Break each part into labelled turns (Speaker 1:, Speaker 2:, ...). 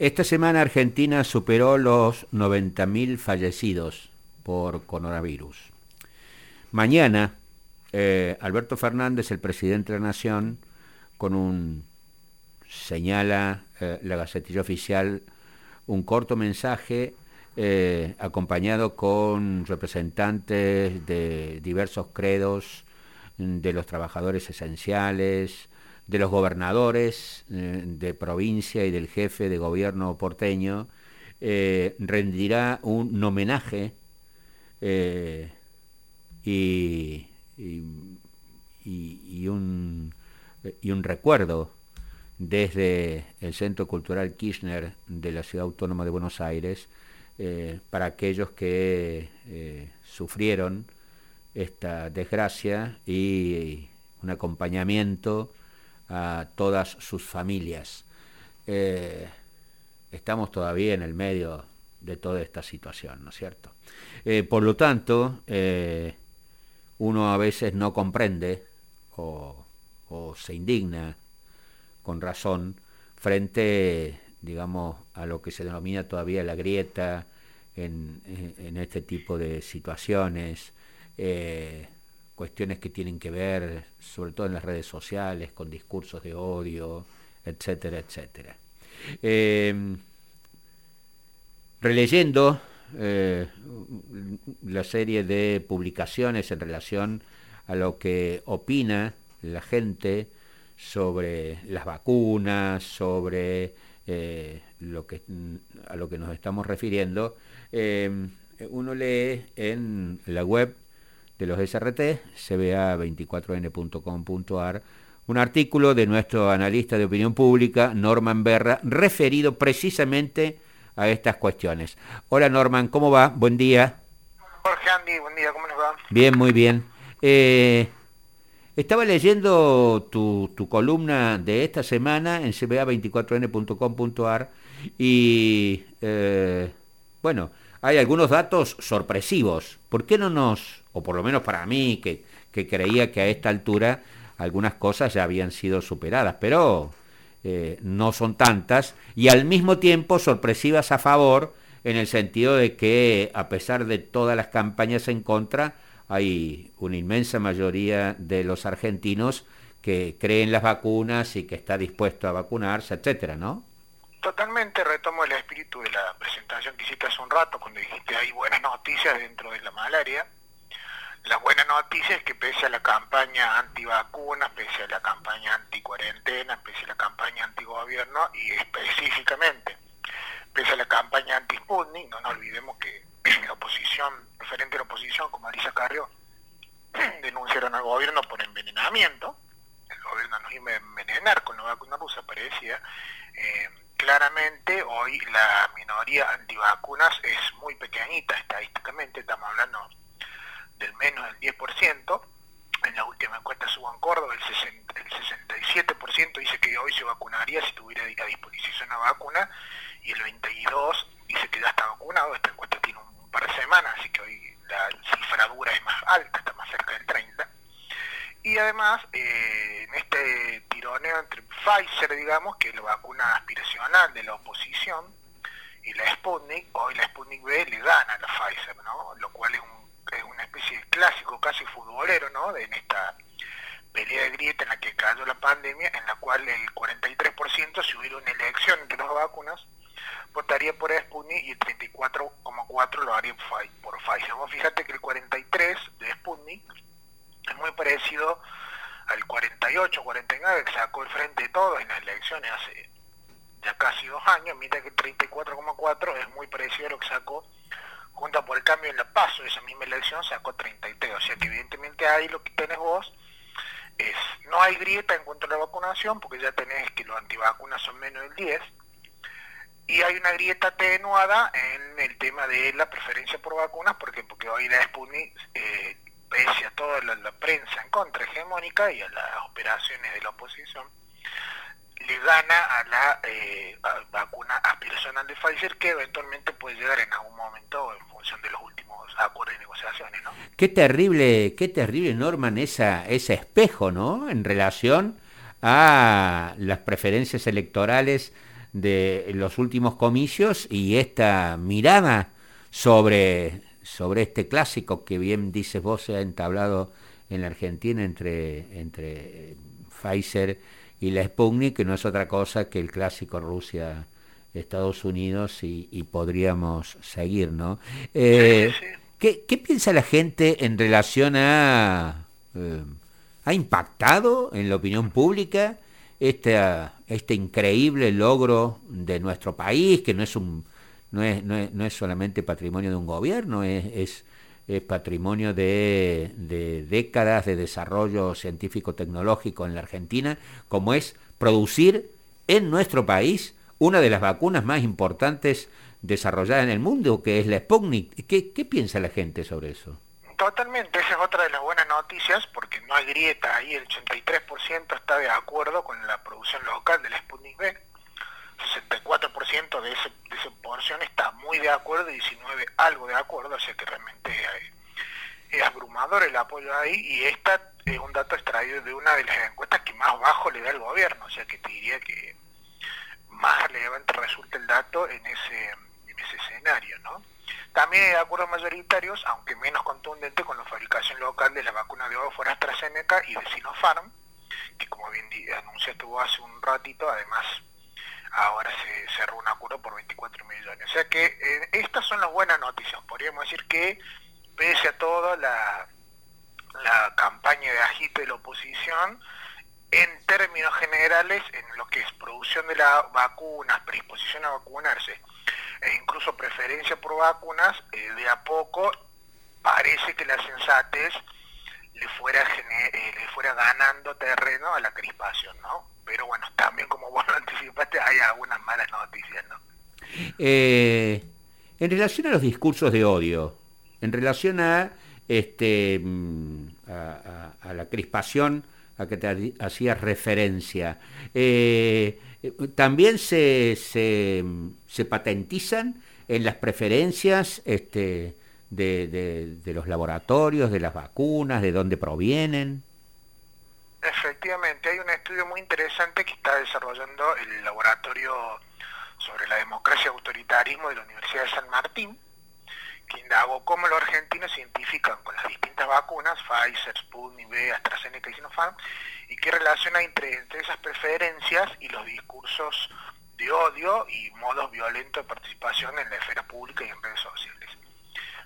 Speaker 1: Esta semana Argentina superó los 90.000 fallecidos por coronavirus. Mañana, eh, Alberto Fernández, el presidente de la Nación, con un, señala eh, la Gacetilla Oficial, un corto mensaje eh, acompañado con representantes de diversos credos, de los trabajadores esenciales, de los gobernadores eh, de provincia y del jefe de gobierno porteño, eh, rendirá un homenaje eh, y, un, y un recuerdo desde el Centro Cultural Kirchner de la Ciudad Autónoma de Buenos Aires para aquellos que sufrieron esta desgracia y un acompañamiento a todas sus familias. Eh, estamos todavía en el medio de toda esta situación, ¿no es cierto? Eh, por lo tanto, eh, uno a veces no comprende o, se indigna con razón frente, digamos, a lo que se denomina todavía la grieta en, este tipo de situaciones cuestiones que tienen que ver, sobre todo en las redes sociales, con discursos de odio, etcétera, etcétera. Eh, releyendo eh, la serie de publicaciones en relación a lo que opina la gente sobre las vacunas, sobre eh, lo que, a lo que nos estamos refiriendo, uno lee en la web de los SRT, cba24n.com.ar, un artículo de nuestro analista de opinión pública, Norman Berra, referido precisamente a estas cuestiones. Hola Norman, ¿cómo va? Buen día.
Speaker 2: Jorge Andy, buen día, ¿cómo les va?
Speaker 1: Bien, muy bien. Eh, estaba leyendo tu, columna de esta semana en cba24n.com.ar y, eh, bueno, hay algunos datos sorpresivos. ¿Por qué no nos o por lo menos para mí, que, creía que a esta altura algunas cosas ya habían sido superadas, pero eh, no son tantas, y al mismo tiempo sorpresivas a favor, en el sentido de que a pesar de todas las campañas en contra, hay una inmensa mayoría de los argentinos que creen las vacunas y que está dispuesto a vacunarse, etcétera, ¿no?
Speaker 2: Totalmente retomo el espíritu de la presentación que hiciste hace un rato, cuando dijiste hay buenas noticias dentro de la malaria. La buena noticia es que pese a la campaña antivacunas, pese a la campaña anticuarentena, pese a la campaña antigobierno y específicamente pese a la campaña anti-Sputnik, no nos olvidemos que la oposición, referente a la oposición como Alicia Carrió, denunciaron al gobierno por envenenamiento, el gobierno nos iba a envenenar con la vacuna rusa, parecía, eh, claramente hoy la minoría antivacunas es muy pequeñita estadísticamente, estamos hablando del menos del 10%. En la última encuesta subo en Córdoba, el, 67% dice que hoy se vacunaría si tuviera a disposición una vacuna y el 22% dice que ya está vacunado. Esta encuesta tiene un par de semanas, así que hoy la cifra dura es más alta, está más cerca del 30%. Y además, eh, en este tironeo entre Pfizer, digamos, que es la vacuna aspiracional de la oposición, y la Sputnik, hoy la Sputnik B le gana a la Pfizer, ¿no? Lo cual es un es una especie casi futbolero, ¿no? En esta pelea de grieta en la que cayó la pandemia, en la cual el 43% si hubiera una elección entre las vacunas, votaría por Sputnik y el 34,4% lo haría por Pfizer. Vos fíjate que el 43% de Sputnik es muy parecido al 48, 49 que sacó el frente de todos en las elecciones hace ya casi dos años, mientras que el 34,4 es muy parecido a lo que sacó Junta por el Cambio en la PASO, esa misma elección sacó 33, o sea que evidentemente ahí lo que tenés vos es, no hay grieta en cuanto a la vacunación, porque ya tenés que los antivacunas son menos del 10, y hay una grieta atenuada en el tema de la preferencia por vacunas, porque porque hoy la Sputnik, eh, pese a toda la, prensa en contra hegemónica y a las operaciones de la oposición, le gana a la eh, vacuna aspiracional de Pfizer que eventualmente puede llegar en algún momento en de los últimos acuerdos y negociaciones.
Speaker 1: Qué terrible, qué terrible, Norman, esa, ese espejo, ¿no? En relación a las preferencias electorales de los últimos comicios y esta mirada sobre, sobre este clásico que bien dices vos se ha entablado en la Argentina entre, entre Pfizer y la Sputnik, que no es otra cosa que el clásico Rusia. Estados Unidos y, podríamos seguir, ¿no? Eh, ¿qué, piensa la gente en relación a... Eh, ¿Ha impactado en la opinión pública este, este increíble logro de nuestro país, que no es, un, no es, no es, no es solamente patrimonio de un gobierno, es, es, patrimonio de, de, décadas de desarrollo científico-tecnológico en la Argentina, como es producir en nuestro país una de las vacunas más importantes desarrolladas en el mundo, que es la Sputnik. ¿Qué, piensa la gente sobre eso?
Speaker 2: Totalmente, esa es otra de las buenas noticias, porque no hay grieta ahí, el 83% está de acuerdo con la producción local del Sputnik B, 64% de, ese, de esa porción está muy de acuerdo y 19 algo de acuerdo, o sea que realmente es abrumador el apoyo ahí y esta es un dato extraído de una de las encuestas que más bajo le da el gobierno, o sea que te diría que más relevante resulta el dato en ese, en ese escenario, ¿no? También hay acuerdos mayoritarios, aunque menos contundente, con la fabricación local de la vacuna de Oxford AstraZeneca y de Sinopharm, que como bien anunciaste vos hace un ratito, además ahora se cerró un acuerdo por 24 millones. O sea que eh, estas son las buenas noticias. Podríamos decir que, pese a todo, la, la campaña de agite de la oposición, en términos generales, en lo que es producción de las vacunas, predisposición a vacunarse, e incluso preferencia por vacunas, eh, de a poco parece que la sensatez le fuera, eh, le fuera ganando terreno a la crispación, ¿no? Pero bueno, también como vos lo anticipaste, hay algunas malas noticias, ¿no?
Speaker 1: Eh, en relación a los discursos de odio, en relación a, este, mm, a, la crispación a que te hacías referencia, también se, se, patentizan en las preferencias este, de, de, los laboratorios, de las vacunas, de dónde provienen.
Speaker 2: Efectivamente, hay un estudio muy interesante que está desarrollando el laboratorio sobre la democracia y autoritarismo de la Universidad de San Martín, que indagó cómo los argentinos se identifican con las distintas vacunas, Pfizer, Sputnik AstraZeneca y Sinopharm, y qué relación hay entre, esas preferencias y los discursos de odio y modos violentos de participación en la esfera pública y en redes sociales.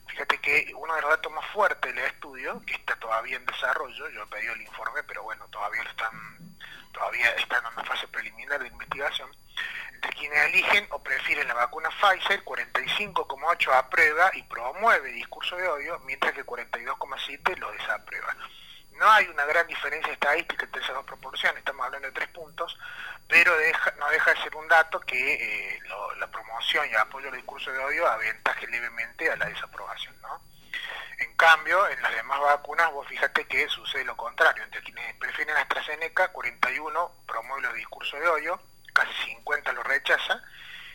Speaker 2: Fíjate que uno de los datos más fuertes del estudio, que está todavía en desarrollo, yo he pedido el informe, pero bueno, todavía están, todavía están en una fase preliminar de investigación, entre eligen o prefieren la vacuna Pfizer, 45,8 aprueba y promueve discurso de odio, mientras que 42,7 lo desaprueba. No hay una gran diferencia estadística entre esas dos proporciones, estamos hablando de tres puntos, pero no deja de ser un dato que eh, la promoción y el apoyo al discurso de odio aventaje levemente a la desaprobación. ¿no? En cambio, en las demás vacunas, vos fíjate que sucede lo contrario. Entre quienes prefieren AstraZeneca, 41 promueve los discursos de odio, casi 50 lo rechaza,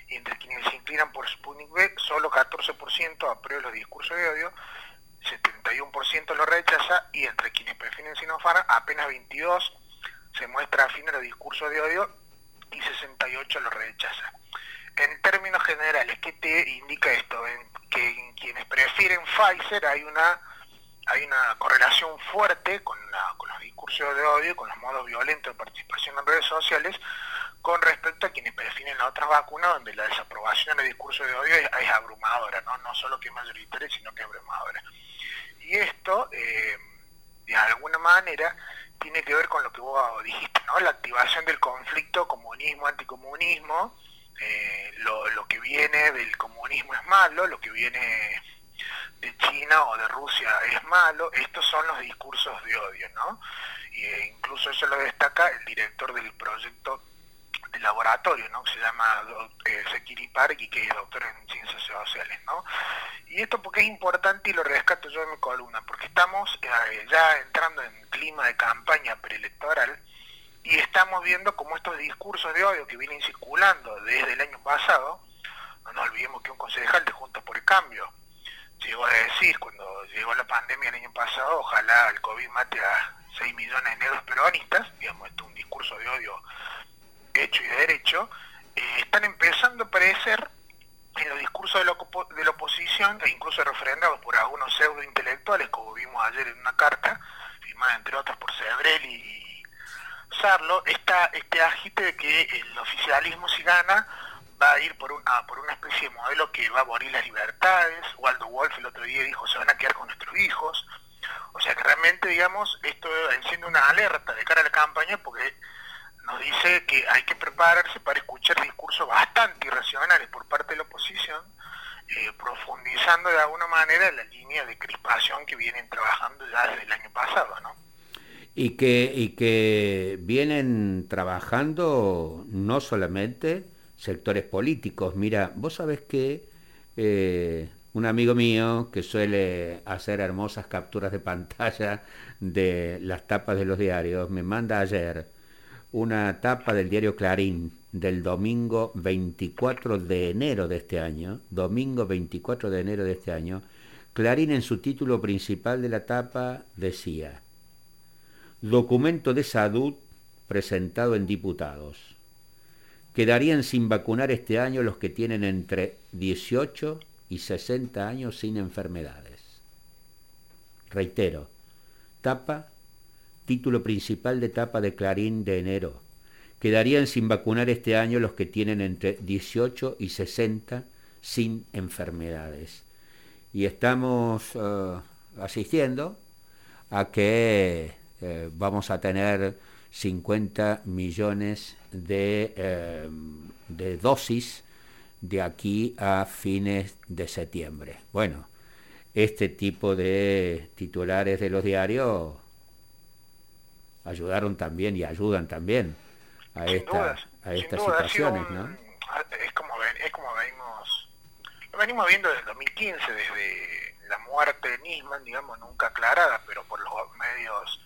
Speaker 2: y entre quienes se inclinan por Sputnik V, solo 14% aprueba los discursos de odio, 71% lo rechaza y entre quienes prefieren Sinopharm apenas 22 se muestra afín a los discursos de odio y 68 lo rechaza. En términos generales, ¿qué te indica esto? Que en quienes prefieren Pfizer hay una hay una correlación fuerte con, con los discursos de odio, con los modos violentos de participación en redes sociales, con respecto a quienes prefieren la otra vacuna, donde la desaprobación del discurso de odio es, abrumadora, ¿no? no solo que es mayoritaria, sino que es abrumadora. Y esto, eh, de alguna manera, tiene que ver con lo que vos dijiste, ¿no? La activación del conflicto comunismo-anticomunismo, eh, lo, que viene del comunismo es malo, lo que viene de China o de Rusia es malo, estos son los discursos de odio, ¿no? E incluso eso lo destaca el director del proyecto laboratorio, ¿no? que se llama eh, Park y que es doctor en ciencias sociales. ¿no? Y esto porque es importante y lo rescato yo en mi columna, porque estamos eh, ya entrando en clima de campaña preelectoral y estamos viendo cómo estos discursos de odio que vienen circulando desde el año pasado, no nos olvidemos que un concejal de Juntos por el Cambio llegó a decir cuando llegó la pandemia el año pasado, ojalá el COVID mate a 6 millones de negros peronistas, digamos, esto es un discurso de odio hecho y derecho, eh, están empezando a aparecer en los discursos de la, de la oposición e incluso refrendados por algunos pseudo intelectuales, como vimos ayer en una carta, firmada entre otros por Cebrel y Sarlo, está este agite de que el oficialismo si gana va a ir por una, por una especie de modelo que va a morir las libertades. Waldo Wolf el otro día dijo, se van a quedar con nuestros hijos. O sea que realmente, digamos, esto enciende una alerta de cara a la campaña porque nos dice que hay que prepararse para escuchar discursos bastante irracionales por parte de la oposición, eh, profundizando de alguna manera la línea de crispación que vienen trabajando ya desde el año pasado, ¿no?
Speaker 1: Y que, y que vienen trabajando no solamente sectores políticos. Mira, vos sabés que eh, un amigo mío que suele hacer hermosas capturas de pantalla de las tapas de los diarios, me manda ayer una tapa del diario Clarín del domingo 24 de enero de este año, domingo 24 de enero de este año, Clarín en su título principal de la tapa decía, documento de salud presentado en diputados quedarían sin vacunar este año los que tienen entre 18 y 60 años sin enfermedades. Reitero, tapa, título principal de tapa de Clarín de enero. Quedarían sin vacunar este año los que tienen entre 18 y 60 sin enfermedades. Y estamos eh, asistiendo a que eh, vamos a tener 50 millones de, em, de dosis de aquí a fines de septiembre. Bueno, este tipo de titulares de los diarios ayudaron también y ayudan también a, esta, a estas situaciones, ¿no?
Speaker 2: Es como, es como venimos, lo venimos viendo desde el 2015, desde la muerte de Nisman, digamos, nunca aclarada, pero por los medios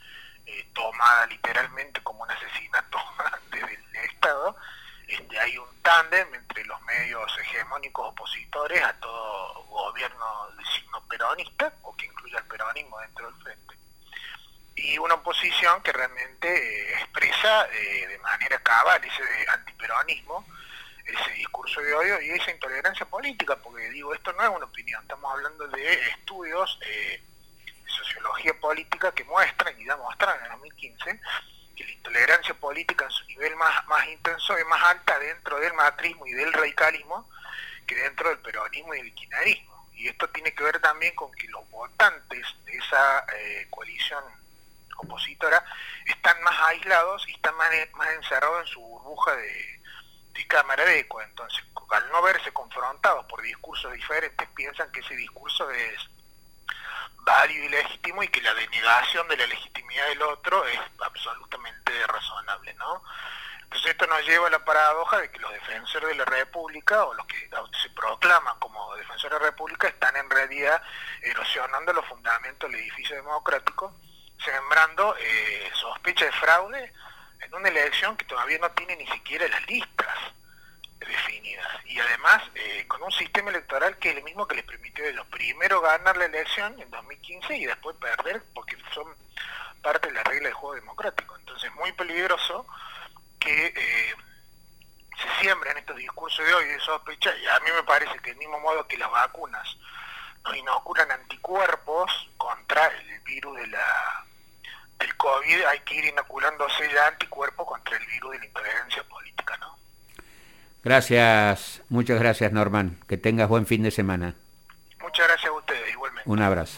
Speaker 2: eh, tomada literalmente como un asesinato del Estado, este, hay un tándem entre los medios hegemónicos opositores a todo gobierno de signo peronista, o que incluya el peronismo dentro del frente, y una oposición que realmente eh, expresa eh, de manera cabal ese antiperonismo, ese discurso de odio y esa intolerancia política, porque digo, esto no es una opinión, estamos hablando de estudios sociología política que muestran y demuestran en el 2015 que la intolerancia política en su nivel más, más intenso es más alta dentro del matrismo y del radicalismo que dentro del peronismo y del kirchnerismo. Y esto tiene que ver también con que los votantes de esa eh, coalición opositora están más aislados y están más, más encerrados en su burbuja de, de cámara de eco. Entonces, al no verse confrontados por discursos diferentes, piensan que ese discurso es válido y legítimo y que la denegación de la legitimidad del otro es absolutamente razonable, ¿no? Entonces esto nos lleva a la paradoja de que los defensores de la República o los que se proclaman como defensores de la República están en realidad erosionando los fundamentos del edificio democrático, sembrando eh, sospecha de fraude en una elección que todavía no tiene ni siquiera las listas definidas y además eh, con un sistema electoral que es el mismo que les permitió a ellos primero ganar la elección en 2015 y después perder porque son parte de la regla de juego democrático. Entonces es muy peligroso que eh, se siembren estos discursos de hoy de sospecha y a mí me parece que del mismo modo que las vacunas no inoculan anticuerpos contra el virus de la del COVID, hay que ir inoculándose ya anticuerpos contra el virus de la intolerancia política, ¿no?
Speaker 1: Gracias, muchas gracias Norman. Que tengas buen fin de semana.
Speaker 2: Muchas gracias a ustedes, igualmente.
Speaker 1: Un abrazo.